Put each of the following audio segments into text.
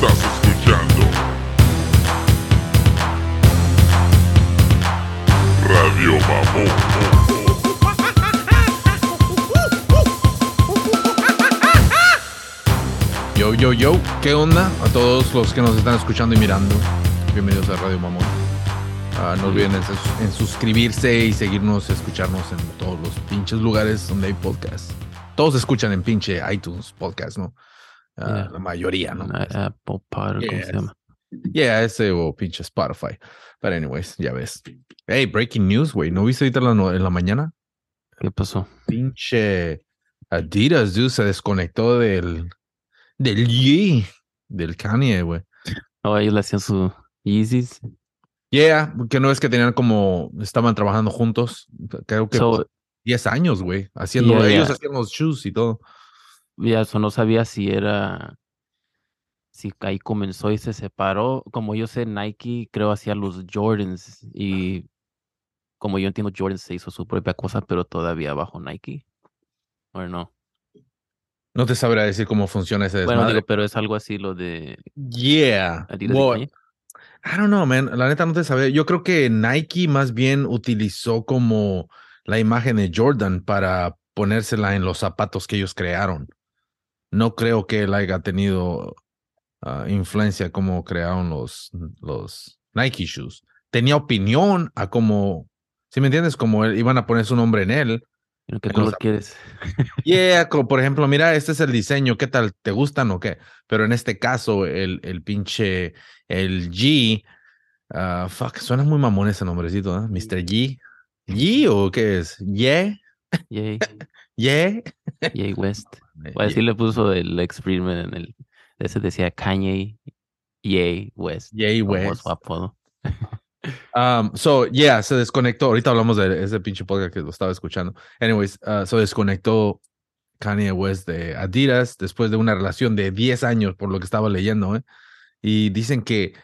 Estás escuchando Radio Mamón. Yo, yo, yo, ¿qué onda? A todos los que nos están escuchando y mirando, bienvenidos a Radio Mamón. Ah, no olviden en, sus- en suscribirse y seguirnos, escucharnos en todos los pinches lugares donde hay podcast. Todos escuchan en pinche iTunes podcast, ¿no? Yeah. La mayoría, ¿no? Apple Pod, ¿cómo Yes. se llama? Yeah, ese o pinche Spotify. But anyways, ya ves. Hey, breaking news, güey. ¿No viste ahorita en la, no- en la mañana? ¿Qué pasó? Pinche Adidas, dude, se desconectó del, del del Kanye, güey. Oh, ellos le hacían su Yeezys. Yeah, que no es que tenían como, estaban trabajando juntos, creo que So, 10 años, güey, haciendo, Yeah, ellos yeah. hacían los shoes y todo. Ya eso no sabía si era, si ahí comenzó y se separó. Como yo sé, Nike creo hacía los Jordans y como yo entiendo, Jordan se hizo su propia cosa, pero todavía bajo Nike. ¿O no? No te sabrá decir cómo funciona ese Bueno, desmadre. digo, pero es algo así lo de yeah. Well. I don't know, man. La neta no te sabía. Yo creo que Nike más bien utilizó como la imagen de Jordan para ponérsela en los zapatos que ellos crearon. No creo que él haya tenido ah, influencia como crearon los, los Nike shoes. Tenía opinión a cómo, si me entiendes, como él- iban a poner su nombre en él. ¿Y ¿Qué en los color zap- quieres? Yeah, por ejemplo, mira, este es el diseño, ¿qué tal? ¿Te gustan o qué? Pero en este caso, el, el pinche, el G, ah, fuck, suena muy mamón ese nombrecito, ¿eh? Mr. G. ¿G o qué es? ¿Yeah? Yay, ¿Yeah? West. O así le puso el experiment en el. Ese decía Kanye Yay West. Como West. su apodo. Um, so, yeah, se desconectó. Ahorita hablamos de ese pinche podcast que lo estaba escuchando. Anyways, uh, se desconectó Kanye West de Adidas después de una relación de 10 años, por lo que estaba leyendo, ¿eh? Y dicen que,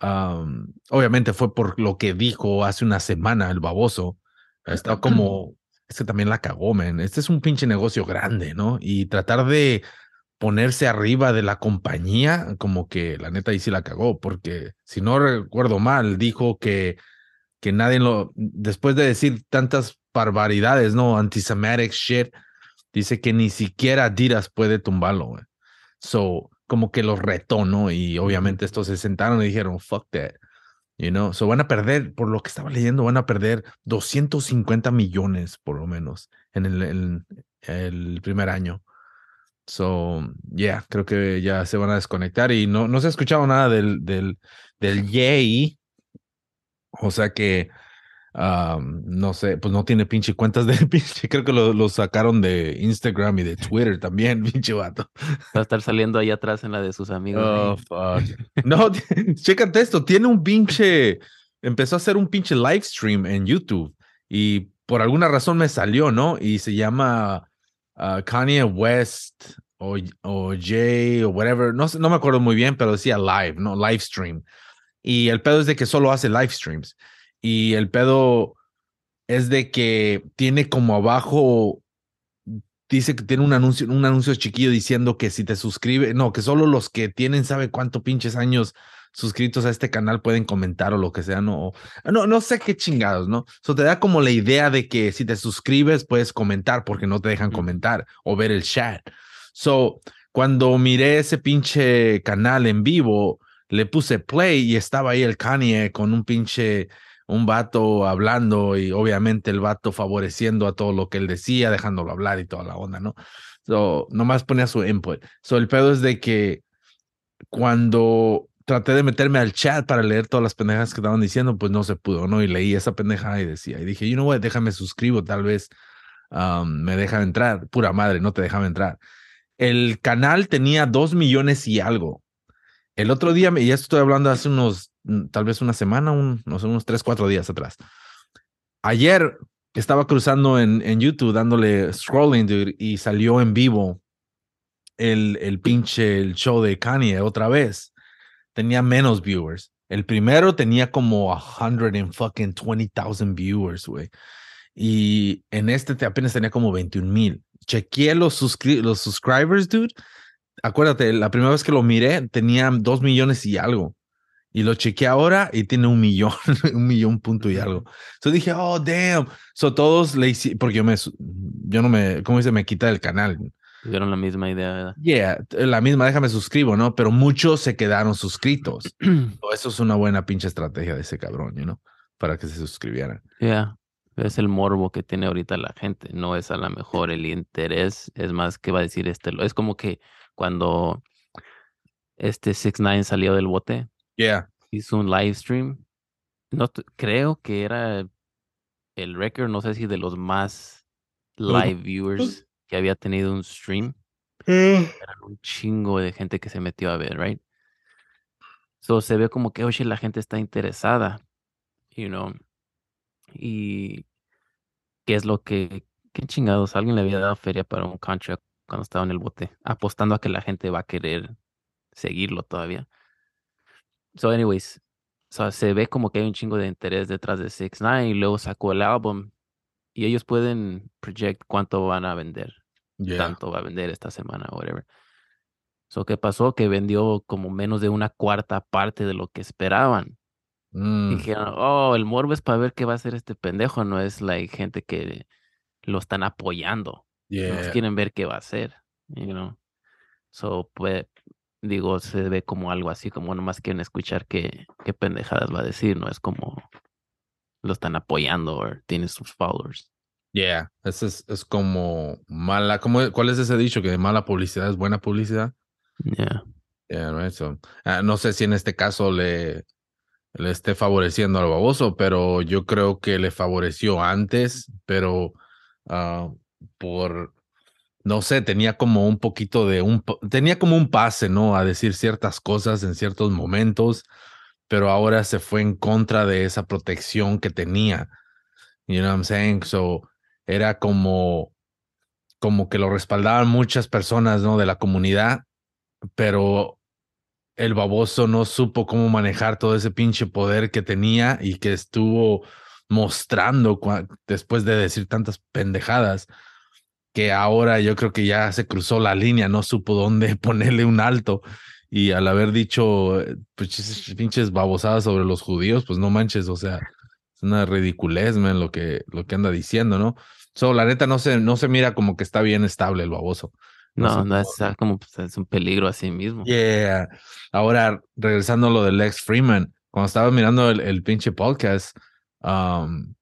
um, obviamente fue por lo que dijo hace una semana el baboso. Está como, es que también la cagó, man. Este es un pinche negocio grande, ¿no? Y tratar de ponerse arriba de la compañía, como que la neta ahí sí la cagó, porque si no recuerdo mal, dijo que, que nadie lo, después de decir tantas barbaridades, ¿no? Antisemitic shit, dice que ni siquiera Adidas puede tumbarlo, güey. So, como que los retó, ¿no? Y obviamente estos se sentaron y dijeron, fuck that. You know, so van a perder, por lo que estaba leyendo, van a perder 250 millones por lo menos en el, primer año. So, yeah, creo que ya se van a desconectar y no, no se ha escuchado nada del, del, del Yay. O sea que, um, no sé, pues no tiene pinche cuentas de pinche. Creo que lo, lo sacaron de Instagram y de Twitter también, pinche vato. Va a estar saliendo ahí atrás en la de sus amigos. Oh, fuck. No, chécate esto, tiene un pinche, empezó a hacer un pinche live stream en YouTube y por alguna razón me salió, ¿no? Y se llama ah, Kanye West o, o Jay o whatever, no, no me acuerdo muy bien, pero decía live, ¿no? Live stream. Y el pedo es de que solo hace live streams. Y el pedo es de que tiene como abajo dice que tiene un anuncio, un anuncio chiquillo diciendo que si te suscribes, no, que solo los que tienen sabe cuánto pinches años suscritos a este canal pueden comentar o lo que sea, no, no, no sé qué chingados, ¿no? Eso te da como la idea de que si te suscribes puedes comentar porque no te dejan comentar o ver el chat. So, cuando miré ese pinche canal en vivo, le puse play y estaba ahí el Kanye con un pinche un vato hablando y obviamente el vato favoreciendo a todo lo que él decía, dejándolo hablar y toda la onda, ¿no? So, nomás ponía su input. So, el pedo es de que cuando traté de meterme al chat para leer todas las pendejas que estaban diciendo, pues no se pudo, ¿no? Y leí esa pendeja y decía, y dije, you know what, déjame suscribo, tal vez um, me deja entrar. Pura madre, no te dejaba entrar. El canal tenía dos millones y algo. El otro día, y esto estoy hablando hace unos, mm, tal vez una semana, un, unos tres, cuatro días atrás. Ayer estaba cruzando en, en YouTube dándole scrolling, dude, y salió en vivo el, el pinche el show de Kanye otra vez. Tenía menos viewers. El primero tenía como 120,000 viewers, güey. Y en este te- apenas tenía como 21 mil. Chequeé los, los subscribers, dude. Acuérdate, la primera vez que lo miré tenía dos millones y algo. Y lo chequeé ahora y tiene un millón, un millón punto y algo. Entonces dije, oh, damn. So todos le hicieron, porque yo me, yo no me, ¿cómo dice? Me quita del canal. Tuvieron la misma idea, ¿verdad? Yeah, la misma, déjame suscribo, ¿no? Pero muchos se quedaron suscritos. So, Eso es una buena pinche estrategia de ese cabrón, ¿no? Para que se suscribieran. Yeah. Es el morbo que tiene ahorita la gente, no es a lo mejor el interés, es más que va a decir este, es como que cuando este 6 9 salió del bote, Yeah. hizo un live stream, no creo que era el récord, no sé si de los más live viewers que había tenido un stream, eran un chingo de gente que se metió a ver, right? So se ve como que, oye, la gente está interesada, you know, y qué es lo que, qué chingados, alguien le había dado feria para un contract cuando estaba en el bote, apostando a que la gente va a querer seguirlo todavía. So, anyways, so, se ve como que hay un chingo de interés detrás de 6 9 y luego sacó el álbum y ellos pueden project cuánto van a vender Yeah. tanto va a vender esta semana whatever. So, ¿qué pasó? Que vendió como menos de una cuarta parte de lo que esperaban. Mm, Dijeron, oh, el morbo es para ver qué va a hacer este pendejo, no es la gente que lo están apoyando. Yeah. quieren ver qué va a hacer, you know. So, pues, digo, se ve como algo así, como nomás quieren escuchar qué, qué pendejadas va a decir, no es como lo están apoyando o tiene sus followers. Yeah. Eso es, es como mala. ¿cómo, ¿Cuál es ese dicho? Que mala publicidad es buena publicidad. Yeah. Yeah, right. So, ah, no sé si en este caso le, le esté favoreciendo al baboso, pero yo creo que le favoreció antes, pero ah, por, no sé, tenía como un poquito de un, tenía como un pase, ¿no? A decir ciertas cosas en ciertos momentos, pero ahora se fue en contra de esa protección que tenía. You know what I'm saying? So, era como, como que lo respaldaban muchas personas, ¿no? De la comunidad, pero el baboso no supo cómo manejar todo ese pinche poder que tenía y que estuvo mostrando después de decir tantas pendejadas que ahora yo creo que ya se cruzó la línea, no supo dónde ponerle un alto y al haber dicho eh, pues, pinches babosadas sobre los judíos, pues no manches, o sea, es una ridiculez, man, lo que, lo que anda diciendo, ¿no? So, la neta no se, no se mira como que está bien estable el baboso. No No, no es ah, como pues, es un peligro a sí mismo. Yeah. Ahora, regresando a lo de Lex Freeman, cuando estaba mirando el, el pinche podcast, um,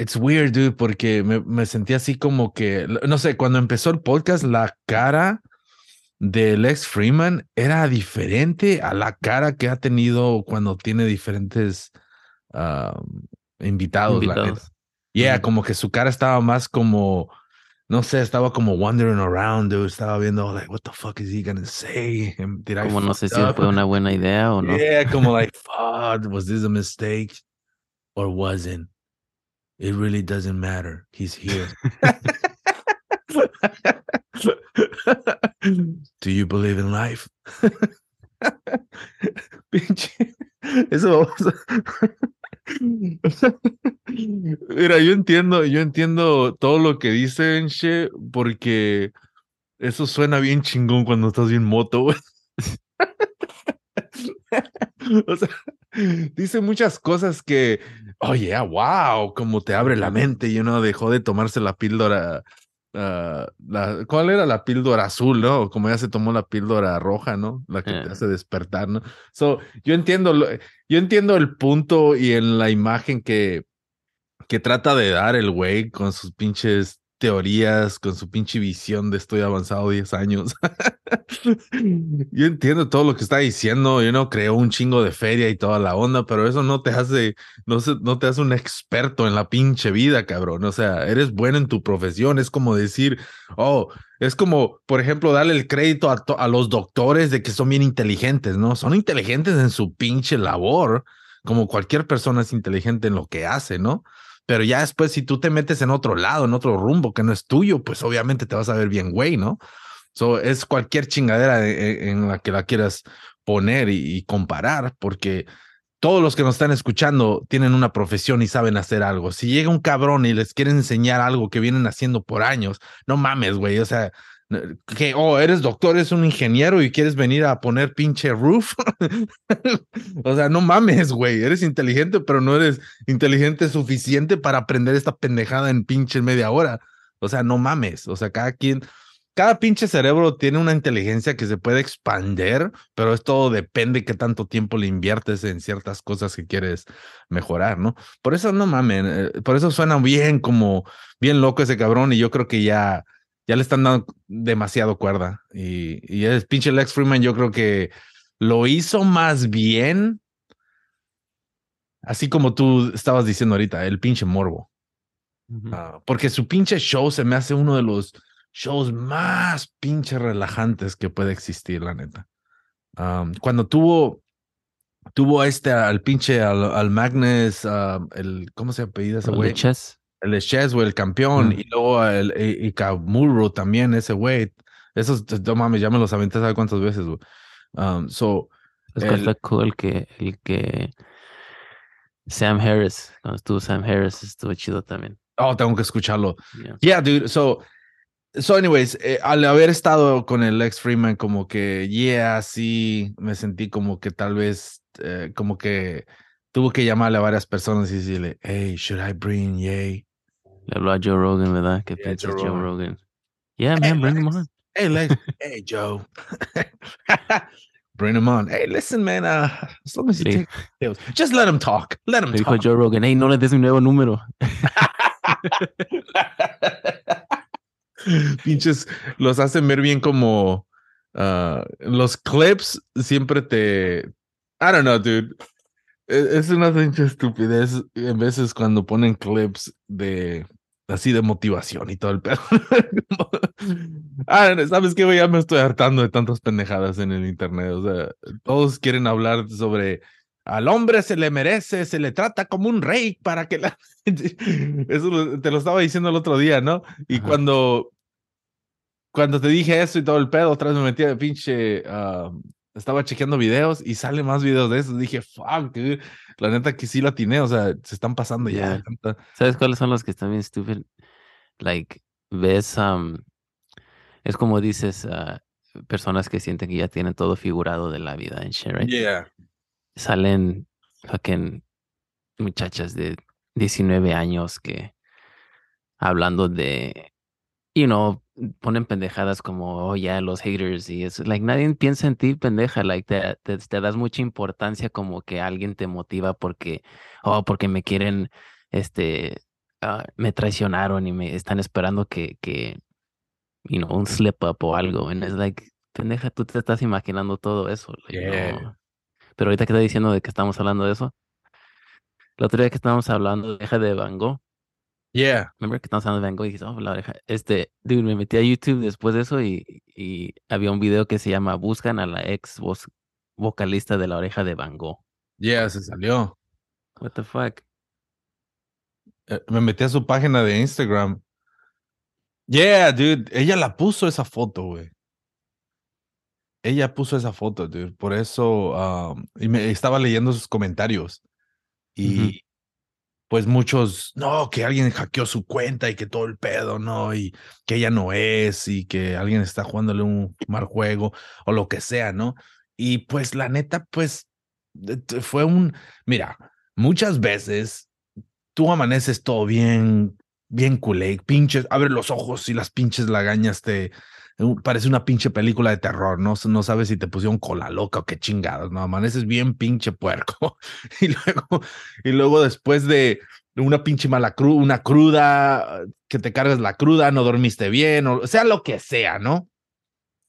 it's weird, dude, porque me, me sentí así como que, no sé, cuando empezó el podcast, la cara de Lex Freeman era diferente a la cara que ha tenido cuando tiene diferentes um, invitados, la neta. Invitados. Yeah, como que su cara estaba más como, no sé, estaba como wandering around, dude. Estaba viendo, like, what the fuck is he gonna say? I Como no sé si fue una buena idea o no. Yeah, como like, fuck, was this a mistake or wasn't? It really doesn't matter. He's here. Do you believe in life? Pinche. Eso Mira, yo entiendo, yo entiendo todo lo que dicen, che, porque eso suena bien chingón cuando estás bien moto, güey. O sea, dice muchas cosas que, oye, wow, como te abre la mente y uno dejó de tomarse la píldora. ah, la, ¿Cuál era la píldora azul, no? Como ya se tomó la píldora roja, ¿no? La que te Eh. hace despertar, ¿no? So, yo entiendo, lo- yo entiendo el punto y en la imagen que, que trata de dar el güey con sus pinches teorías, con su pinche visión de estoy avanzado 10 años. Yo entiendo todo lo que está diciendo, yo no creo un chingo de feria y toda la onda, pero eso no te hace, no, se- no te hace un experto en la pinche vida, cabrón. O sea, eres bueno en tu profesión, es como decir, oh, es como, por ejemplo, darle el crédito a, a los doctores de que son bien inteligentes, ¿no? Son inteligentes en su pinche labor, como cualquier persona es inteligente en lo que hace, ¿no? Pero ya después, si tú te metes en otro lado, en otro rumbo que no es tuyo, pues obviamente te vas a ver bien, güey, ¿no? So, es cualquier chingadera en, en la que la quieras poner y, y comparar, porque todos los que nos están escuchando tienen una profesión y saben hacer algo. Si llega un cabrón y les quiere enseñar algo que vienen haciendo por años, no mames, güey. O sea, Que, oh, eres doctor, eres un ingeniero y quieres venir a poner pinche roof. o sea, no mames, güey. Eres inteligente, pero no eres inteligente suficiente para aprender esta pendejada en pinche media hora. O sea, no mames. O sea, cada quien, cada pinche cerebro tiene una inteligencia que se puede expander, pero esto depende qué tanto tiempo le inviertes en ciertas cosas que quieres mejorar, ¿no? Por eso no mames, eh, por eso suena bien como bien loco ese cabrón y yo creo que ya ya le están dando demasiado cuerda. Y, y el pinche Lex Freeman, yo creo que lo hizo más bien, así como tú estabas diciendo ahorita, el pinche morbo. Ah, porque su pinche show se me hace uno de los shows más pinche relajantes que puede existir, la neta. Cuando tuvo, tuvo este, al pinche, al, al Magnus, ah, el, ¿cómo se apellida ese güey? chess. El güey, el campeón, Mm. y luego el y, y Kamuro también, ese güey. Esos, no mames, ya me los aventé sabe cuántas veces, güey. Um, so, Es el- fue cool el que, el que Sam Harris, cuando estuvo Sam Harris, estuvo chido también. oh, tengo que escucharlo. Yeah. Yeah, dude. So, so anyways, eh, al haber estado con el ex Freeman, como que, yeah, sí, me sentí como que tal vez, eh, como que tuvo que llamarle a varias personas y decirle, hey, should I bring Yay? Le habló a Joe Rogan, ¿verdad? ¿Qué Yeah, piensas, Joe Joe Rogan. Rogan? Yeah, Hey, man, bring him Lex. on. Hey, Lex. hey, Joe. Bring him on. Hey, listen, man. Uh, as long as you take details, just let him talk. Let him Le dijo talk. Joe Rogan, hey, no le des mi nuevo número. Pinches, los hacen ver bien como ah, los clips siempre te. I don't know, dude. E- Es una pinche estupidez en veces cuando ponen clips de así de motivación y todo el pedo. ah, ¿sabes qué, güey? Ya me estoy hartando de tantas pendejadas en el internet. O sea, todos quieren hablar sobre al hombre se le merece, se le trata como un rey para que la. Eso te lo estaba diciendo el otro día, ¿no? Y Ajá. cuando. Cuando te dije eso y todo el pedo, otra vez me metí de pinche. ah, estaba chequeando videos y sale más videos de esos. Dije, fuck, dude. La neta que sí la atiné, o sea, se están pasando ya. Yeah. tanta- ¿Sabes cuáles son los que están bien stupid? Like, ves, um, es como dices, personas que sienten que ya tienen todo figurado de la vida en right? Yeah. Salen fucking muchachas de 19 años que hablando de, you know, ponen pendejadas como, oh, ya, los haters y eso. Like, nadie piensa en ti, pendeja. Like, te, te, te das mucha importancia como que alguien te motiva porque, oh, porque me quieren, este, ah, me traicionaron y me están esperando que, que, you know, un slip up o algo. And it's like, pendeja, tú te estás imaginando todo eso. like, Yeah. no. Pero ahorita que está diciendo de que estamos hablando de eso, el otro día que estábamos hablando de la de Van Gogh, Yeah. remember que estamos hablando de Van Gogh y oh, la oreja, este, dude, me metí a YouTube después de eso y, y había un video que se llama Buscan a la ex voz vocalista de la oreja de Van Gogh. Yeah, se salió. What the fuck? Eh, me metí a su página de Instagram. Yeah, dude. Ella la puso esa foto, güey. Ella puso esa foto, dude. Por eso, um, y me estaba leyendo sus comentarios. Y. pues muchos, no, que alguien hackeó su cuenta y que todo el pedo, no, y que ella no es, y que alguien está jugándole un mal juego o lo que sea, ¿no? Y pues la neta, pues fue un, mira, muchas veces tú amaneces todo bien, bien culé, pinches, abre los ojos y las pinches lagañas te, parece una pinche película de terror, ¿no? No sabes si te pusieron cola loca o qué chingados, ¿no? Amaneces bien pinche puerco. y luego, y luego después de una pinche mala cruda, una cruda, que te cargas la cruda, no dormiste bien, o sea lo que sea, ¿no?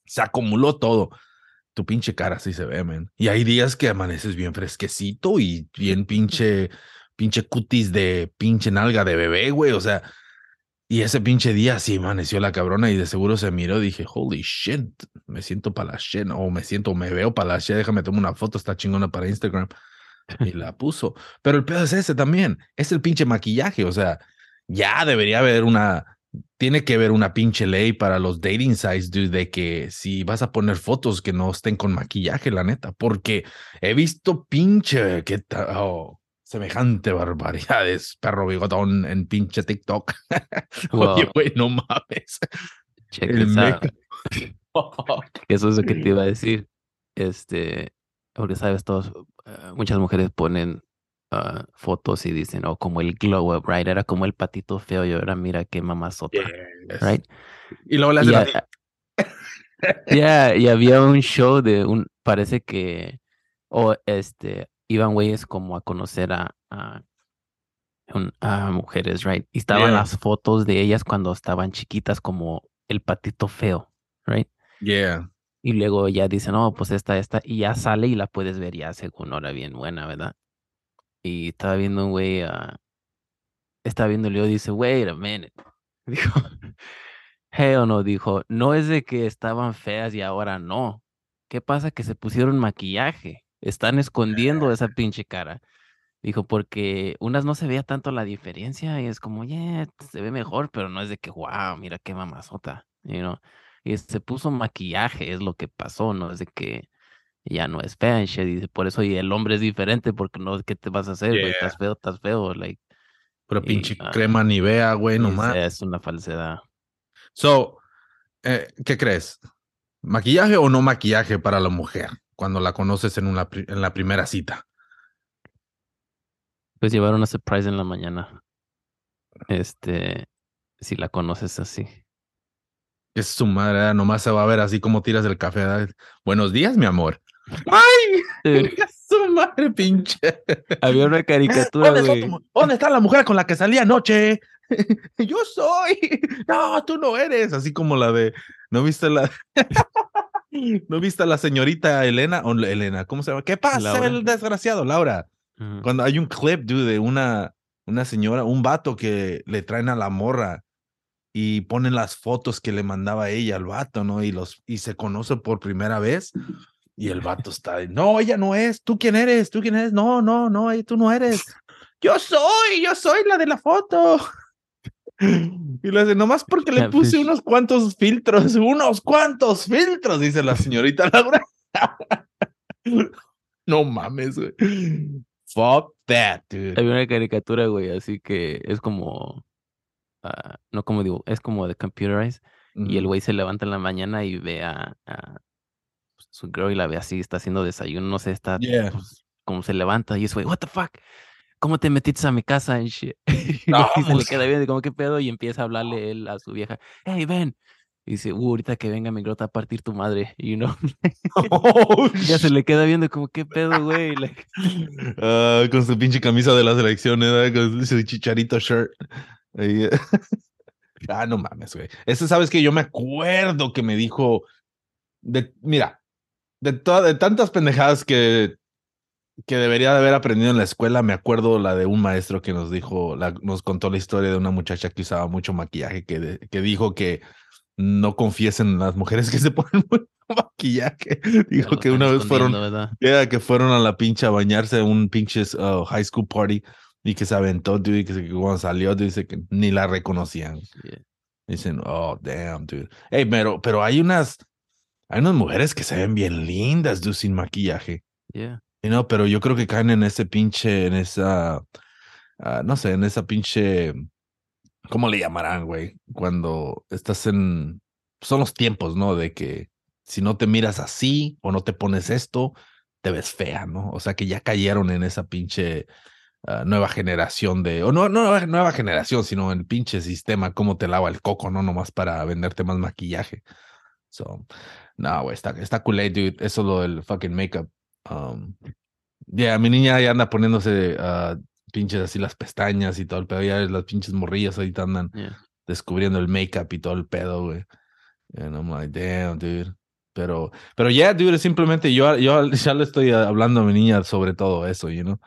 Se acumuló todo. Tu pinche cara así se ve, men. Y hay días que amaneces bien fresquecito y bien pinche, pinche cutis de pinche nalga de bebé, güey. O sea, y ese pinche día sí amaneció la cabrona y de seguro se miró. Dije, holy shit, me siento para la shit, o me siento, me veo para la shit. Déjame tomar una foto, está chingona para Instagram. Y la puso. Pero el pedo es ese también. Es el pinche maquillaje. O sea, ya debería haber una. Tiene que haber una pinche ley para los dating sites, dude, de que si vas a poner fotos que no estén con maquillaje, la neta. Porque he visto pinche que oh, semejante barbaridades, perro bigotón en pinche TikTok. Oye, Wow. güey, no mames. Check El Eso es lo que te iba a decir. Este, porque sabes, todos, eh, muchas mujeres ponen ah, fotos y dicen, oh, como el glow up, right? Era como el patito feo y ahora mira qué mamazota, Yes. right? Y luego le hacen a- así. ya, y había un show de un, parece que, o este, iban güeyes como a conocer a, a, mujeres, right? Y estaban Yeah. las fotos de ellas cuando estaban chiquitas como el patito feo, right? Yeah. Y luego ya dicen, no, pues esta, esta, y ya sale y la puedes ver ya según hora bien buena, ¿verdad? Y estaba viendo un güey, ah, estaba viendo y luego dice, wait a minute. Dijo, hell no, dijo, no es de que estaban feas y ahora no. ¿Qué pasa? Que se pusieron maquillaje. Están escondiendo esa pinche cara. Dijo, porque unas no se veía tanto la diferencia y es como, yeah, se ve mejor, pero no es de que, wow, mira qué mamazota, you know. Y se puso maquillaje, es lo que pasó, no es de que ya no es fea, y dice, por eso y el hombre es diferente, porque no, ¿qué te vas a hacer, güey? Yeah. Estás feo, estás feo, like, Pero Y, pinche ah, crema Nivea, güey, es, nomás. es una falsedad. So, eh, ¿qué crees? ¿Maquillaje o no maquillaje para la mujer cuando la conoces en, una, en la primera cita? Pues llevar una surprise en la mañana. Este, si la conoces así. Es su madre, ¿verdad? nomás se va a ver así como tiras el café. ¿verdad? Buenos días, mi amor. ¡Ay! Es su madre, pinche. Había una caricatura, ¿Dónde, güey. tu- dónde está la mujer con la que salí anoche? Yo soy. No, tú no eres. Así como la de. ¿No viste la. ¿No viste a la señorita Elena? O Elena, ¿cómo se llama? ¿Qué pasa, Laura. el desgraciado, Laura? Cuando hay un clip, dude, de una, una señora, un vato que le traen a la morra y ponen las fotos que le mandaba ella al vato, ¿no? Y los y se conoce por primera vez y el vato está, de, no, ella no es, ¿tú quién eres? ¿Tú quién eres? No, no, no, tú no eres. Yo soy, yo soy la de la foto. Y le dice, nomás porque le puse unos cuantos filtros, unos cuantos filtros, dice la señorita Laura. no mames, güey. Fuck that, dude. Había una caricatura, güey, así que es como, ah, no como digo, es como de computerized. Y el güey se levanta en la mañana y ve a, a su girl y la ve así, está haciendo desayuno, no sé, está Yeah. pues, como se levanta y es güey, what the fuck, ¿cómo te metiste a mi casa and shit? y No, se le pues. queda viendo como qué pedo y empieza a hablarle él a su vieja, hey, ven. Y dice, uh, ahorita que venga mi grota a partir tu madre, you know. Oh, ya se le queda viendo como qué pedo, güey. like, Ah, con su pinche camisa de la selección, ¿eh? con su chicharito shirt. Ahí, eh. ah, no mames, güey. Ese, sabes que yo me acuerdo que me dijo, de, mira, de, de tantas pendejadas que, que debería de haber aprendido en la escuela, me acuerdo la de un maestro que nos dijo, la- nos contó la historia de una muchacha que usaba mucho maquillaje, que, de- que dijo que no confiesen en las mujeres que se ponen mucho maquillaje. Dijo que una vez fueron. Yeah, que fueron a la pinche a bañarse a un pinche uh, high school party y que se aventó, dude, y que cuando salió, dice que ni la reconocían. Yeah. Dicen, oh, damn, dude. Hey, pero, pero hay unas, hay unas mujeres que se ven bien lindas, dude, sin maquillaje. Yeah. You know, pero yo creo que caen en ese pinche, en esa, ah, no sé, en esa pinche, ¿cómo le llamarán, güey? Cuando estás en, son los tiempos, ¿no? De que si no te miras así o no te pones esto, te ves fea, ¿no? O sea que ya cayeron en esa pinche ah, nueva generación de, o no, no nueva generación, sino el pinche sistema, cómo te lava el coco, ¿no? Nomás para venderte más maquillaje. So, no, güey, está, está cool, dude. Eso es lo del fucking makeup. Um, ya, mi niña ya anda poniéndose ah, pinches así las pestañas y todo el pedo. Ya las pinches morrillas ahorita andan Yeah. descubriendo el make-up y todo el pedo, güey. And I'm like, damn, dude. Pero, pero ya, dude, simplemente yo, yo ya le estoy hablando a mi niña sobre todo eso, you know.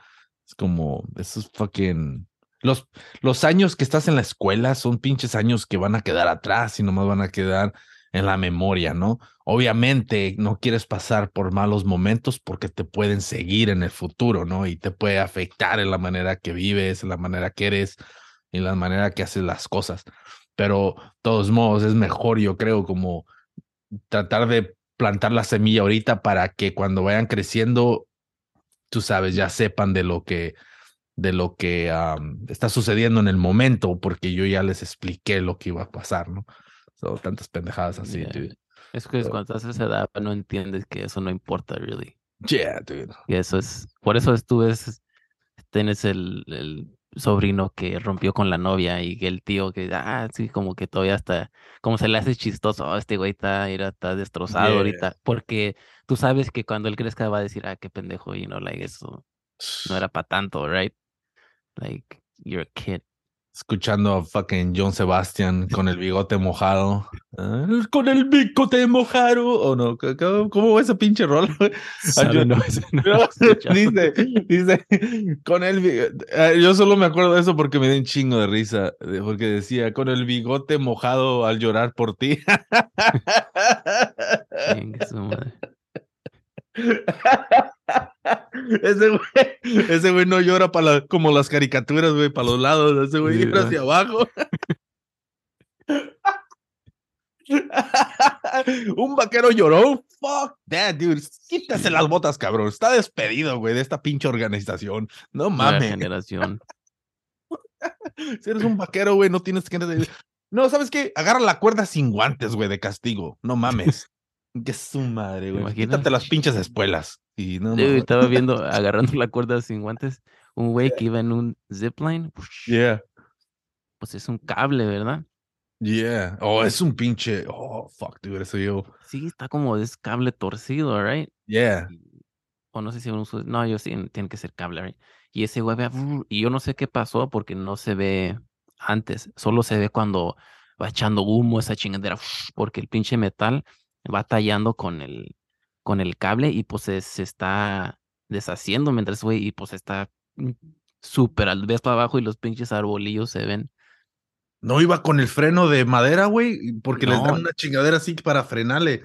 Es como, esos fucking. Los, los años que estás en la escuela son pinches años que van a quedar atrás y nomás van a quedar en la memoria, ¿no? Obviamente no quieres pasar por malos momentos porque te pueden seguir en el futuro, ¿no? Y te puede afectar en la manera que vives, en la manera que eres, en la manera que haces las cosas. Pero, de todos modos, es mejor, yo creo, como tratar de plantar la semilla ahorita para que cuando vayan creciendo, tú sabes, ya sepan de lo que de lo que está sucediendo en el momento, porque yo ya les expliqué lo que iba a pasar, ¿no? So, tantas pendejadas así, Yeah. dude. Es que So- cuando estás a esa edad no entiendes que eso no importa, really. Yeah, dude. Y eso es, por eso es- tú ves, tienes el, el sobrino que rompió con la novia y el tío que, ah, sí, como que todavía está, como se le hace chistoso, "Oh, este güey está, mira, está destrozado Yeah. ahorita, porque tú sabes que cuando él crezca va a decir, ah, qué pendejo, y no, like, eso no era para tanto, right? Like, you're a kid. Escuchando a fucking John Sebastian con el bigote mojado. Ah, Con el bigote mojado. ¿O no? ¿Cómo- ¿Cómo, cómo va esa pinche rola? yo- no, no dice, dice, con el bigote. Ah, Yo solo me acuerdo de eso porque me dio un chingo de risa. Porque decía, con el bigote mojado al llorar por ti. Su madre. Ese güey, ese güey no llora para como las caricaturas, güey, para los lados. Ese güey Sí, llora ¿no? hacia abajo. Un vaquero lloró. Fuck that, dude. Quítase las botas, cabrón. Está despedido, güey, de esta pinche organización. No mames. generación. Si eres un vaquero, güey, no tienes que. No, ¿sabes qué? Agarra la cuerda sin guantes, güey, de castigo. No mames. Que su madre, güey. Quítate las pinches espuelas. Y no Dude, estaba viendo, agarrando la cuerda sin guantes, un güey que iba en un zipline, Yeah. pues es un cable, ¿verdad? Yeah. Oh, es un pinche. Oh, fuck, dude, eso yo. Sí, está como es cable torcido, right? Yeah. O no sé si un uso- no, yo sí, tiene que ser cable, right? Y ese güey, y yo no sé qué pasó porque no se ve antes, solo se ve cuando va echando humo esa chingadera, porque el pinche metal va tallando con el, con el cable y pues se, se está deshaciendo mientras, güey, y pues está mm, súper al ves para abajo y los pinches arbolillos se ven. No iba con el freno de madera, güey, porque les dan No. una chingadera así para frenarle.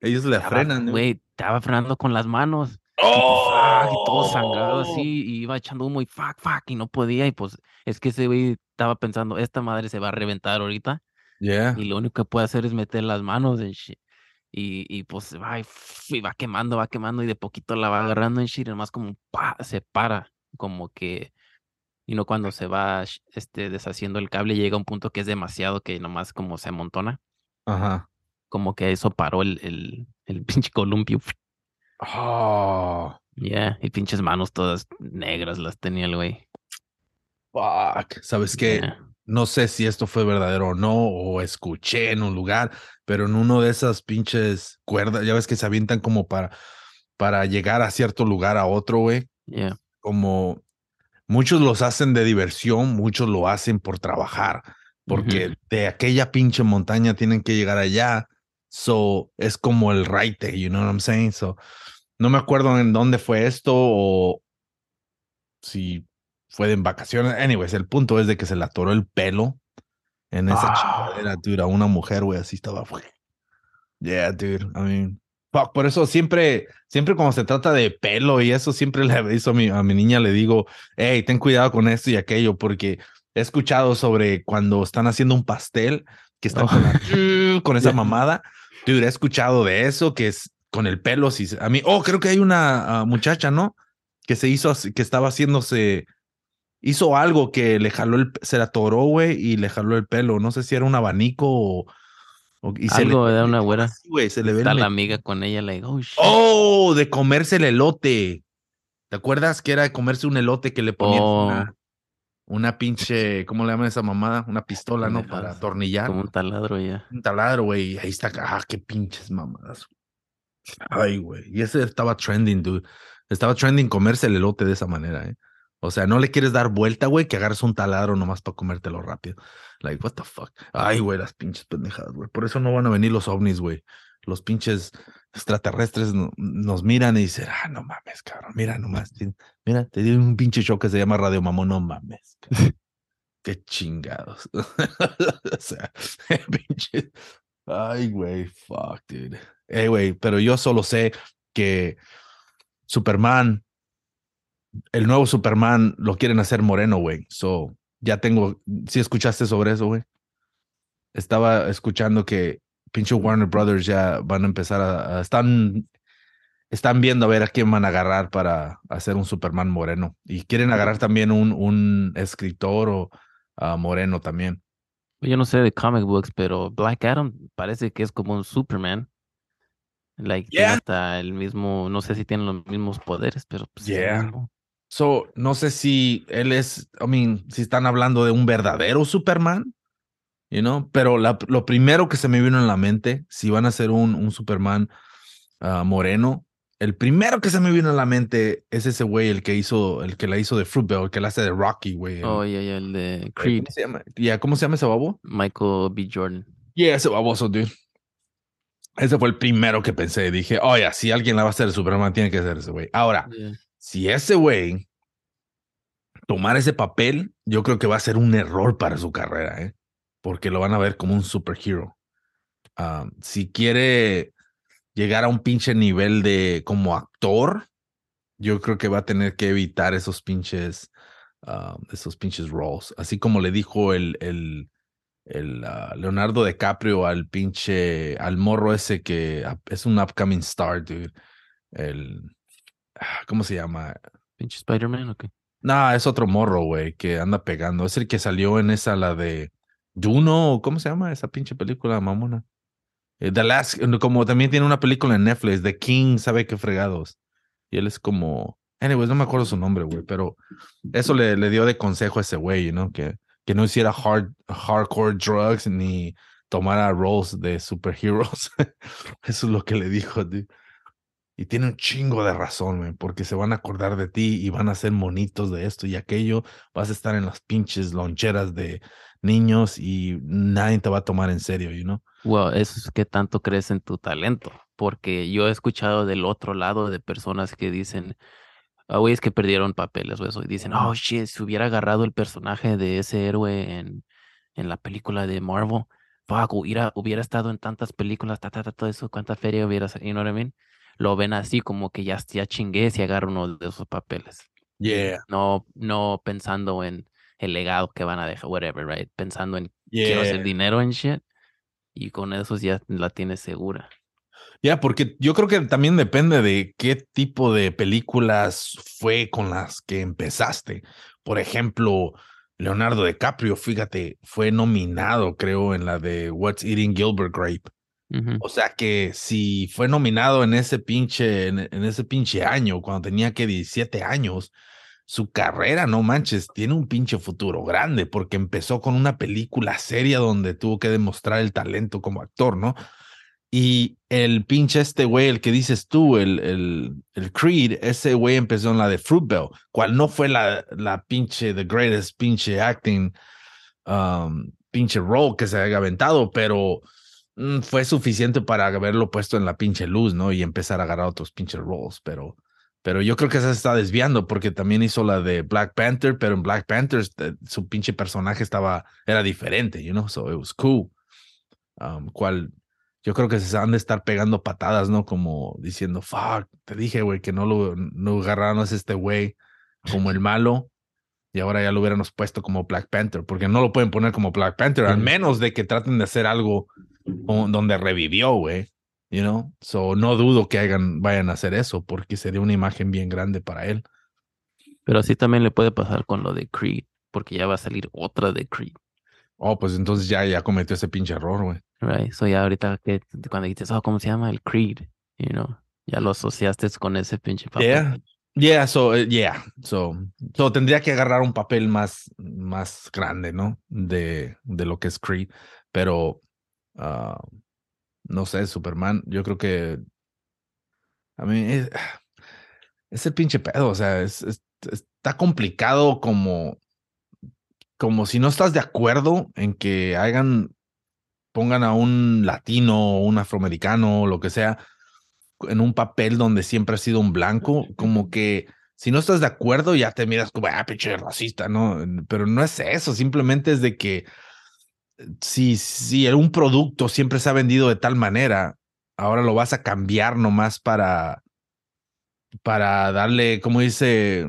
Ellos le Estaba- frenan, ¿no? Güey, estaba frenando con las manos. ¡Oh! fuck, y todo sangrado así, y iba echando humo y fuck, fuck, y no podía, y pues es que ese güey estaba pensando, esta madre se va a reventar ahorita, Yeah. y lo único que puede hacer es meter las manos en shit. Y, y pues va, y, va quemando, va quemando, y de poquito la va agarrando en shit, y nomás como pa, se para, como que, y no cuando se va este, deshaciendo el cable, llega a un punto que es demasiado, que nomás como se amontona, Ajá. como que eso paró el, el, el pinche columpio. Oh, Yeah, y pinches manos todas negras las tenía el güey. fuck. ¿Sabes qué? Yeah. No sé si esto fue verdadero o no, o escuché en un lugar, pero en uno de esas pinches cuerdas, ya ves que se avientan como para, para llegar a cierto lugar a otro, güey. Yeah. Como muchos los hacen de diversión, muchos lo hacen por trabajar, porque de aquella pinche montaña tienen que llegar allá. So es como el raite, you know what I'm saying? So no me acuerdo en dónde fue esto o si fue en vacaciones. Anyways, el punto es de que se le atoró el pelo en esa Ah. chingadera, dude, a una mujer, güey, así estaba. Yeah, dude. I mean, fuck, por eso siempre, siempre cuando se trata de pelo y eso, siempre le aviso a mi, a mi niña, le digo, hey, ten cuidado con esto y aquello, porque he escuchado sobre cuando están haciendo un pastel que están Oh. con, la- con esa Yeah. mamada. Dude, he escuchado de eso, que es con el pelo. Si, a mí, oh, creo que hay una ah, muchacha, ¿no? Que se hizo, que estaba haciéndose, hizo algo que le jaló el, se la atoró, güey, y le jaló el pelo. No sé si era un abanico o. o- y se le Algo ve de una güera. güey, se le ve Está la mechón. amiga con ella, like, oh shit. Oh, de comerse el elote. ¿Te acuerdas que era de comerse un elote que le ponían Oh. una, una pinche, ¿cómo le llaman esa mamada? Una pistola, ¿no? Para atornillar. Como un taladro ya. Un taladro, güey. Ahí está. Ah, qué pinches mamadas. Ay, güey. Y ese estaba trending, dude. Estaba trending comerse el elote de esa manera, ¿eh? O sea, no le quieres dar vuelta, güey, que agarres un taladro nomás para comértelo rápido. Like, what the fuck. Ay, güey, las pinches pendejadas, güey. Por eso no van a venir los ovnis, güey. Los pinches extraterrestres no- nos miran y dicen, ah, no mames, cabrón. Mira nomás. Mira, te dio un pinche show que se llama Radio Mamón, no mames. Qué chingados. o sea, pinche. Ay, güey, fuck, dude. Hey, güey, pero yo solo sé que Superman, el nuevo Superman, lo quieren hacer moreno, güey. So, ya tengo, si escuchaste sobre eso, güey. Estaba escuchando que pinche Warner Brothers ya van a empezar a, a- están, están viendo a ver a quién van a agarrar para hacer un Superman moreno. Y quieren agarrar también un, un escritor o ah, moreno también. Yo no sé de comic books, pero Black Adam parece que es como un Superman. Like, tiene hasta el mismo, no sé si tienen los mismos poderes, pero pues es el Yeah. So, no sé si él es, I mean, si están hablando de un verdadero Superman, you know, pero la- lo primero que se me vino en la mente, si van a hacer un, un Superman ah, moreno, el primero que se me vino en la mente es ese güey, el que hizo, el que la hizo de Fruitvale, el que la hace de Rocky, güey. Oh, ya, ya, el de Creed, ¿Cómo se llama? Ya, ¿cómo se llama ese babo? Michael B. Jordan. Yeah, ese baboso, dude. Ese fue el primero que pensé. Dije, oye, si alguien la va a hacer de Superman, tiene que ser ese güey. Ahora, Yeah. Si ese güey tomar ese papel, yo creo que va a ser un error para su carrera, ¿eh? Porque lo van a ver como un superhero. Ah, si quiere llegar a un pinche nivel de como actor, yo creo que va a tener que evitar esos pinches, ah, esos pinches roles. Así como le dijo el, el, ah, Leonardo DiCaprio al pinche, al morro ese que es un upcoming star, dude. El, ¿cómo se llama? Pinche Spider-Man, ok. No, es otro morro, güey, que anda pegando. Es el que salió en esa, la de Juno, o ¿cómo se llama esa pinche película, mamona? Eh, The Last, como también tiene una película en Netflix, The King, sabe qué fregados. Y él es como, anyways, no me acuerdo su nombre, güey, pero eso le, le dio de consejo a ese güey, ¿no? Que, que no hiciera hard, hardcore drugs ni tomara roles de superheroes. eso es lo que le dijo, dude. Y tiene un chingo de razón, güey, porque se van a acordar de ti y van a ser monitos de esto y aquello. Vas a estar en las pinches loncheras de niños y nadie te va a tomar en serio, you know? Wow, eso es que tanto crees en tu talento, porque yo he escuchado del otro lado de personas que dicen, ah, güeyes que perdieron papeles o eso, y dicen, oh, shit, si hubiera agarrado el personaje de ese héroe en, en la película de Marvel, fuck, hubiera, hubiera estado en tantas películas, ta, ta, ta, todo eso, cuánta feria hubiera, you know what I mean? Lo ven así como que ya, ya chingué si agarro uno de esos papeles. Yeah, No, no pensando en el legado que van a dejar, whatever, right? Pensando en quiero hacer dinero en shit. Y con esos ya la tienes segura. Ya, porque yo creo que también depende de qué tipo de películas fue con las que empezaste. Por ejemplo, Leonardo DiCaprio, fíjate, fue nominado, creo, en la de What's Eating Gilbert Grape. O sea que si fue nominado en ese pinche, en, ese pinche año, cuando tenía que 17 años, su carrera, no manches, tiene un pinche futuro grande, porque empezó con una película seria donde tuvo que demostrar el talento como actor, ¿no? Y el pinche este güey, el que dices tú, el, el, el Creed, ese güey empezó en la de Fruitvale, cual no fue la, la pinche, the greatest pinche acting, um, pinche role que se haya aventado, pero fue suficiente para haberlo puesto en la pinche luz, ¿no? Y empezar a agarrar otros pinches roles, pero, pero yo creo que se está desviando porque también hizo la de Black Panther, pero en Black Panther eh, su pinche personaje estaba, era diferente, you know, so it was cool. Um, cual yo creo que se han de estar pegando patadas, ¿no? Como diciendo, fuck, te dije, güey, que no lo no agarraron a este güey como el malo. Y ahora ya lo hubiéramos puesto como Black Panther, porque no lo pueden poner como Black Panther, al menos de que traten de hacer algo donde revivió, güey. You know? So no dudo que hagan, vayan a hacer eso, porque sería una imagen bien grande para él. Pero así también le puede pasar con lo de Creed, porque ya va a salir otra de Creed. Oh, pues entonces ya, ya cometió ese pinche error, güey. Right? So ya ahorita que cuando dices, oh, ¿cómo se llama? El Creed, you know, ya lo asociaste con ese pinche papel. Yeah. Yeah, so, eh, yeah. So, so tendría que agarrar un papel más, más grande, ¿no? De, de lo que es Creed. Pero, ah, no sé, Superman, yo creo que. A mí, es, es el pinche pedo. O sea, es, es- está complicado como. Como si no estás de acuerdo en que hagan. Pongan a un latino, o un afroamericano, o lo que sea, en un papel donde siempre ha sido un blanco, como que si no estás de acuerdo ya te miras como, ah, pinche racista, ¿no? Pero no es eso, simplemente es de que si, si un producto siempre se ha vendido de tal manera, ahora lo vas a cambiar nomás para, para darle, como dice,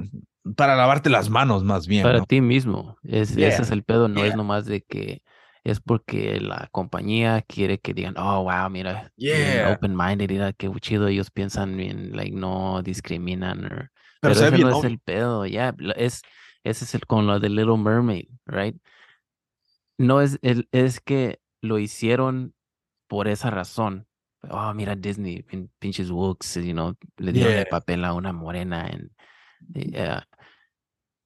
para lavarte las manos más bien, Para ¿no? ti mismo. Es, Yeah, Ese es el pedo, no yeah. es nomás de que es porque la compañía quiere que digan, oh, wow, mira, Yeah. open-minded, mira, qué chido, ellos piensan bien, like, no discriminan. or- Pero ese no es el pedo, ya, lo- es, ese es el con lo de Little Mermaid, right? No es, el, es que lo hicieron por esa razón, oh, mira Disney, pin- pinches wooks, you know, le dieron el papel a una morena. En, y, eh,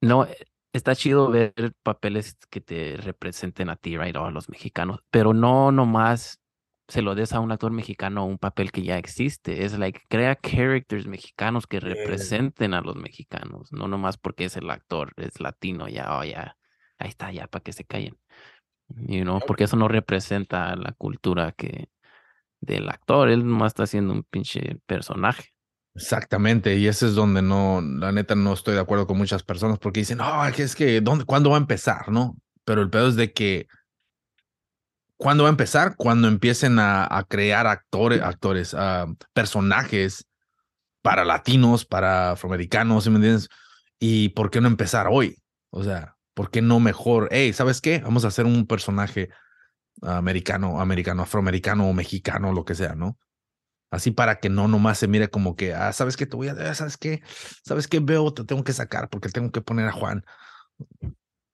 no, eh, está chido ver papeles que te representen a ti, right, o a los mexicanos, pero no nomás se lo des a un actor mexicano un papel que ya existe. Es like, crea characters mexicanos que Yeah. representen a los mexicanos, no nomás porque es el actor, es latino, ya, oh, ya, ahí está, ya, para que se callen. You know, porque eso no representa la cultura que del actor, él nomás está haciendo un pinche personaje. Exactamente, y ese es donde no, la neta no estoy de acuerdo con muchas personas porque dicen, no, es que, ¿dónde, ¿cuándo va a empezar? ¿No? Pero el pedo es de que, ¿cuándo va a empezar? Cuando empiecen a, a crear actores, actores, ah, personajes para latinos, para afroamericanos, ¿sí me entiendes? ¿Y por qué no empezar hoy? O sea, ¿por qué no mejor? Hey, ¿sabes qué? Vamos a hacer un personaje americano, americano, afroamericano o mexicano, lo que sea, ¿no? Así para que no nomás se mire como que, ah, ¿sabes qué? Te voy a, ah, ¿sabes qué? ¿Sabes qué? Veo, te tengo que sacar porque tengo que poner a Juan.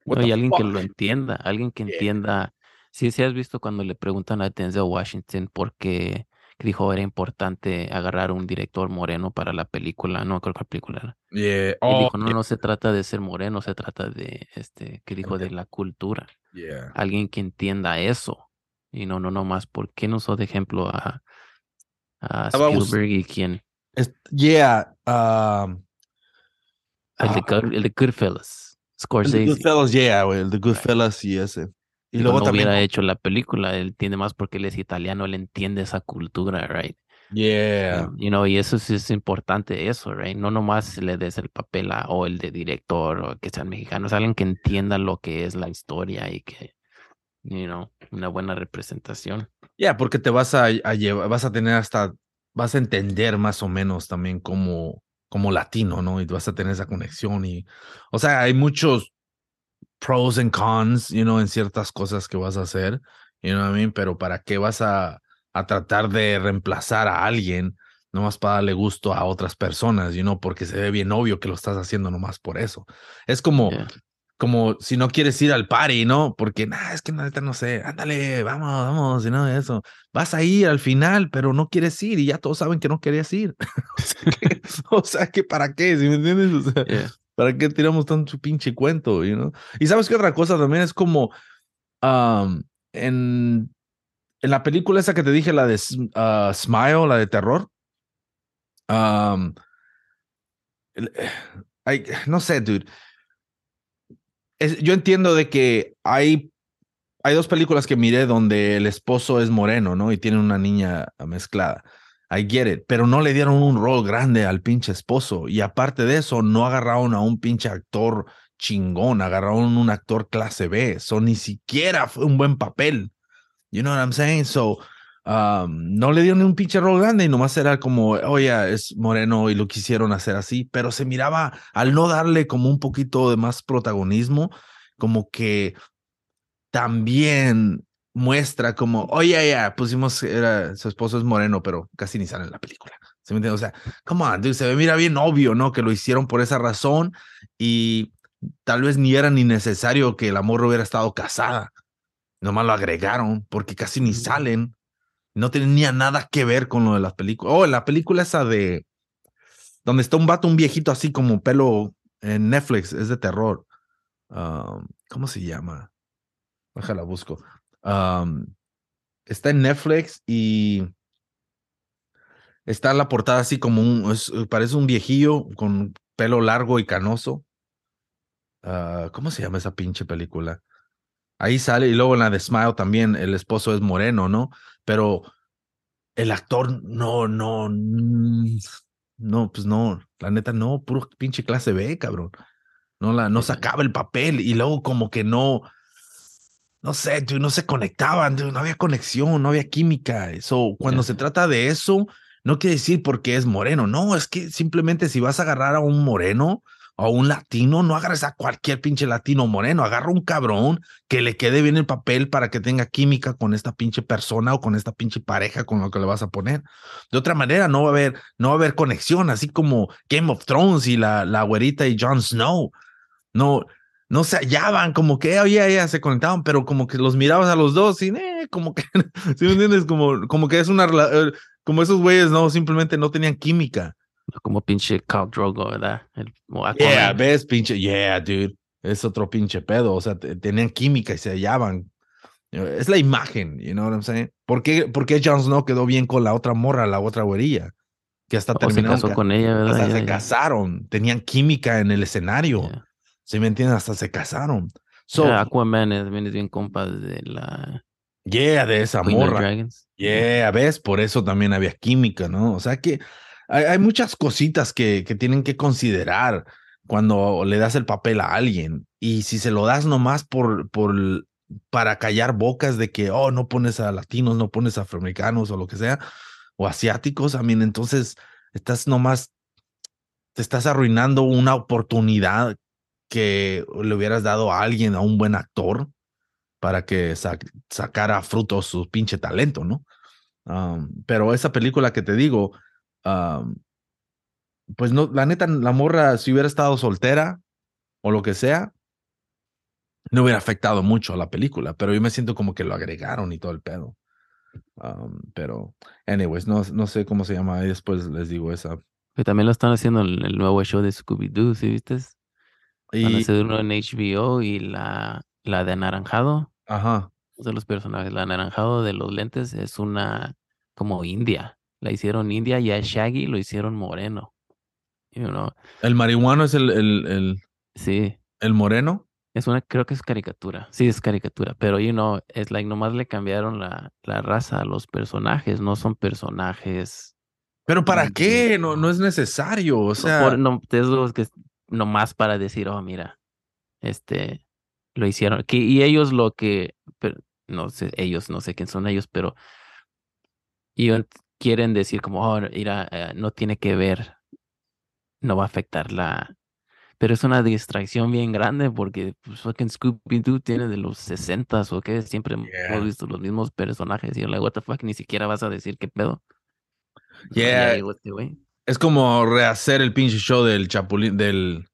No, y alguien que lo entienda, alguien que Yeah. entienda. Sí, sí has visto cuando le preguntan a Denzel Washington por qué que dijo era importante agarrar un director moreno para la película, no creo que película era. Yeah. Oh, dijo, no, no se trata de ser moreno, se trata de, este, que dijo de la cultura. yeah. Alguien que entienda eso. Y no, no, no más, ¿por qué no usó de ejemplo a, a Spielberg y quién? Yeah. um, El de, ah, Good- el de Goodfellas, el de Scorsese. Goodfellas, yeah, el de Goodfellas y ese. Y luego no también, hubiera hecho la película, él entiende más porque él es italiano, él entiende esa cultura, right? yeah. You know, y eso sí es importante, eso, right? No nomás le des el papel a, o el de director o que sean mexicanos, alguien que entienda lo que es la historia y que, you know, una buena representación. Yeah, porque te vas a, a llevar, vas a tener hasta, vas a entender más o menos también como, como latino, ¿no? Y vas a tener esa conexión y, o sea, hay muchos pros and cons, you know, en ciertas cosas que vas a hacer, you know what I mean? Pero ¿para qué vas a, a tratar de reemplazar a alguien nomás para darle gusto a otras personas, you know? Porque se ve bien obvio que lo estás haciendo nomás por eso. Es como, Yeah. como si no quieres ir al party, ¿no? Porque, nah, es que neta no sé, ándale, vamos, vamos, y no eso. Vas a ir al final, pero no quieres ir y ya todos saben que no querías ir. o, sea que, o sea que, ¿para qué? ¿Sí me entiendes? O sea, Yeah. ¿Para qué tiramos tanto pinche cuento, you know? Y sabes qué otra cosa también es como, en, en la película esa que te dije, la de ah, Smile, la de terror, um, no sé, dude yo entiendo de que hay, hay dos películas que miré donde el esposo es moreno, ¿no? Y tiene una niña mezclada. I get it, pero no le dieron un rol grande al pinche esposo. Y aparte de eso, no agarraron a un pinche actor chingón, agarraron un actor clase B. So ni siquiera fue un buen papel. You know what I'm saying? So um, no le dieron ni un pinche rol grande y nomás era como, oye, es moreno y lo quisieron hacer así, pero se miraba al no darle como un poquito de más protagonismo, como que también muestra como, oye, ya, pusimos, era, su esposo es moreno, pero casi ni sale en la película. ¿Se me entiende? O sea, come on, dude, se ve, mira bien obvio, ¿no? Que lo hicieron por esa razón y tal vez ni era ni necesario que la morra hubiera estado casada. Nomás lo agregaron porque casi ni salen. No tenía nada que ver con lo de las películas. Oh, la película esa de donde está un vato, un viejito así como pelo en Netflix, es de terror. Um, ¿Cómo se llama? Déjala busco. Um, está en Netflix y está en la portada así como un, es- parece un viejillo con pelo largo y canoso. Ah, ¿Cómo se llama esa pinche película? Ahí sale y luego en la de Smile también el esposo es moreno, ¿no? Pero el actor no, no, no, pues no, la neta no, puro pinche clase B, cabrón. No la, no sacaba el papel y luego como que no, no sé, dude, no se conectaban, dude, no había conexión, no había química. Eso, cuando se trata de eso, no quiere decir porque es moreno, no, es que simplemente si vas a agarrar a un moreno o a un latino, no agarres a cualquier pinche latino moreno, agarra un cabrón que le quede bien el papel para que tenga química con esta pinche persona o con esta pinche pareja con lo que le vas a poner. De otra manera, no va a haber, no va a haber conexión, así como Game of Thrones y la, la güerita y Jon Snow. No, no se hallaban, como que, oye, ya se conectaban, pero como que los mirabas a los dos y, eh, como que, ¿sí me entiendes? Como, como que es una, eh, como esos güeyes, no, simplemente no tenían química. Como pinche Khal Drogo, ¿verdad? El, Yeah, ves, pinche, yeah, dude. Es otro pinche pedo. O sea, te- tenían química y se hallaban. Es la imagen, you know what I'm saying? ¿Por qué, por qué Jon Snow quedó bien con la otra morra, la otra güerilla? Que hasta O se terminaron. casó ca- con ella, ¿verdad? hasta se casaron. Tenían química en el escenario. ¿Sí me entiendes? Hasta se casaron. So, Ya, Aquaman es, también es bien compa de la yeah, de esa Queen morra. Yeah, ves, por eso también había química, ¿no? O sea que hay, hay muchas cositas que, que tienen que considerar cuando le das el papel a alguien. Y si se lo das nomás por, por, para callar bocas de que, oh, no pones a latinos, no pones a afroamericanos o lo que sea, o asiáticos, I mean, entonces estás nomás, te estás arruinando una oportunidad que le hubieras dado a alguien, a un buen actor, para que sac- sacara frutos su pinche talento, ¿no? Um, pero esa película que te digo, um, pues no, la neta, la morra, si hubiera estado soltera o lo que sea, no hubiera afectado mucho a la película, pero yo me siento como que lo agregaron y todo el pedo. Pero, anyways, no, no sé cómo se llama, y después les digo esa. Que también lo están haciendo en el nuevo show de Scooby-Doo, ¿sí viste? Van a Y, hacer uno en HBO y la, la de Anaranjado, ajá, de los personajes, la Anaranjado de los lentes es una como india. La hicieron india y a Shaggy lo hicieron moreno. You know? el marihuano es el, el, el, Sí, el moreno. es una, creo que es caricatura. Sí, es caricatura. Pero, you know, es like nomás le cambiaron la, la raza a los personajes. No son personajes. Pero ¿para qué? No, no es necesario. O no sea, por- no, es los que nomás para decir, oh, mira, este, lo hicieron. Que, y ellos lo que, pero, no sé, ellos, no sé quién son ellos, pero ellos quieren decir como, oh, mira, eh, no tiene que ver, no va a afectar la... Pero es una distracción bien grande porque pues, fucking Scooby-Doo tiene de los 60 o qué, siempre Yeah. hemos visto los mismos personajes y yo, like, what the fuck, ni siquiera vas a decir qué pedo. Yeah. este. Es como rehacer el pinche show del Chapulín, del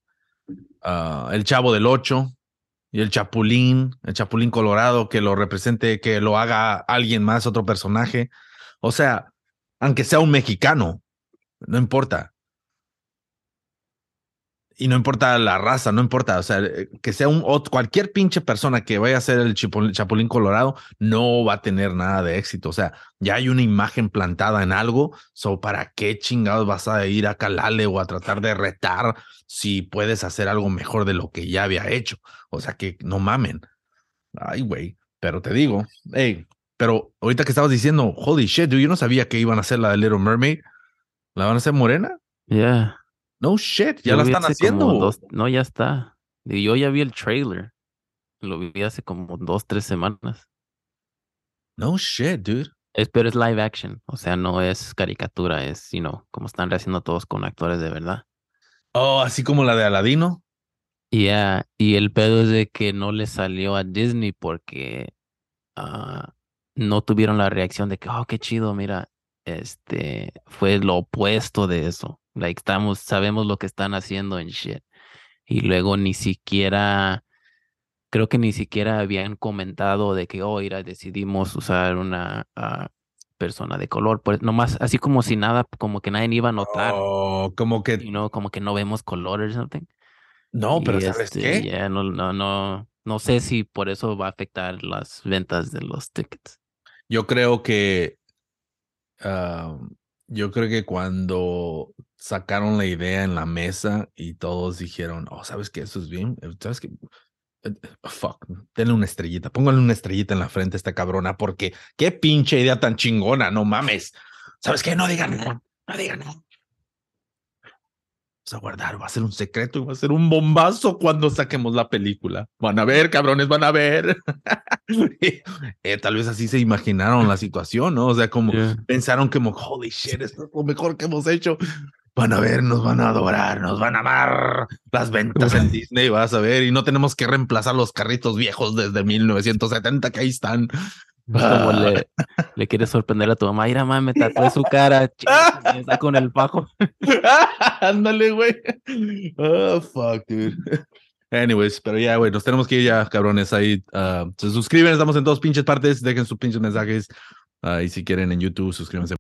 ah, El Chavo del Ocho y el Chapulín, el Chapulín Colorado, que lo represente, que lo haga alguien más, otro personaje. O sea, aunque sea un mexicano, no importa. Y no importa la raza, no importa, o sea, que sea un cualquier pinche persona que vaya a ser el Chapulín Colorado no va a tener nada de éxito. O sea, ya hay una imagen plantada en algo, so para qué chingados vas a ir a calarle o a tratar de retar si puedes hacer algo mejor de lo que ya había hecho. O sea, que no mamen. Ay, güey, pero te digo, hey, pero ahorita que estabas diciendo, holy shit, dude, yo no sabía que iban a hacer la de Little Mermaid. ¿La van a hacer morena? Yeah. No shit, ya Yo la están haciendo. dos- no, ya está. Yo ya vi el trailer. Lo vi hace como dos, tres semanas. No shit, dude. Es, pero es live action. O sea, no es caricatura. Es, you know, como están haciendo todos con actores de verdad. Oh, así como la de Aladino. Y ya, y el pedo es de que no le salió a Disney porque ah, no tuvieron la reacción de que, oh, qué chido, mira, este, fue lo opuesto de eso. Like, estamos, sabemos lo que están haciendo en shit. Y luego ni siquiera, creo que ni siquiera habían comentado de que, oh, mira, decidimos usar una ah, persona de color. Pues nomás, así como si nada, como que nadie iba a notar. Oh, como que You know, como que no vemos color or something. no, pero ¿sabes este, qué? ya no, no, no, no sé si por eso va a afectar las ventas de los tickets. Yo creo que ah, yo creo que cuando sacaron la idea en la mesa y todos dijeron, oh, ¿sabes qué? Eso es bien. Eh, ¿Sabes qué? Eh, eh, Fuck, denle una estrellita, póngale una estrellita en la frente a esta cabrona, porque qué pinche idea tan chingona, no mames. ¿Sabes qué? No digan nada, no digan nada. A guardar, va a ser un secreto y va a ser un bombazo cuando saquemos la película. Van a ver, cabrones, van a ver. Eh, tal vez así se imaginaron la situación, ¿no? O sea, como Yeah. pensaron como, holy shit, esto es lo mejor que hemos hecho. Van a ver, nos van a adorar, nos van a amar. Las ventas en Disney, vas a ver, y no tenemos que reemplazar los carritos viejos desde 1970 que ahí están. Es como Ah. le, le quieres sorprender a tu mamá, mira, mamá, me tatué su cara, está con el fajo. Ándale, güey. Oh, fuck, dude. Anyways, pero ya, güey, nos tenemos que ir ya, cabrones. Ahí ah, se suscriben, estamos en todas pinches partes. Dejen sus pinches mensajes. Ah, y si quieren en YouTube, suscríbanse.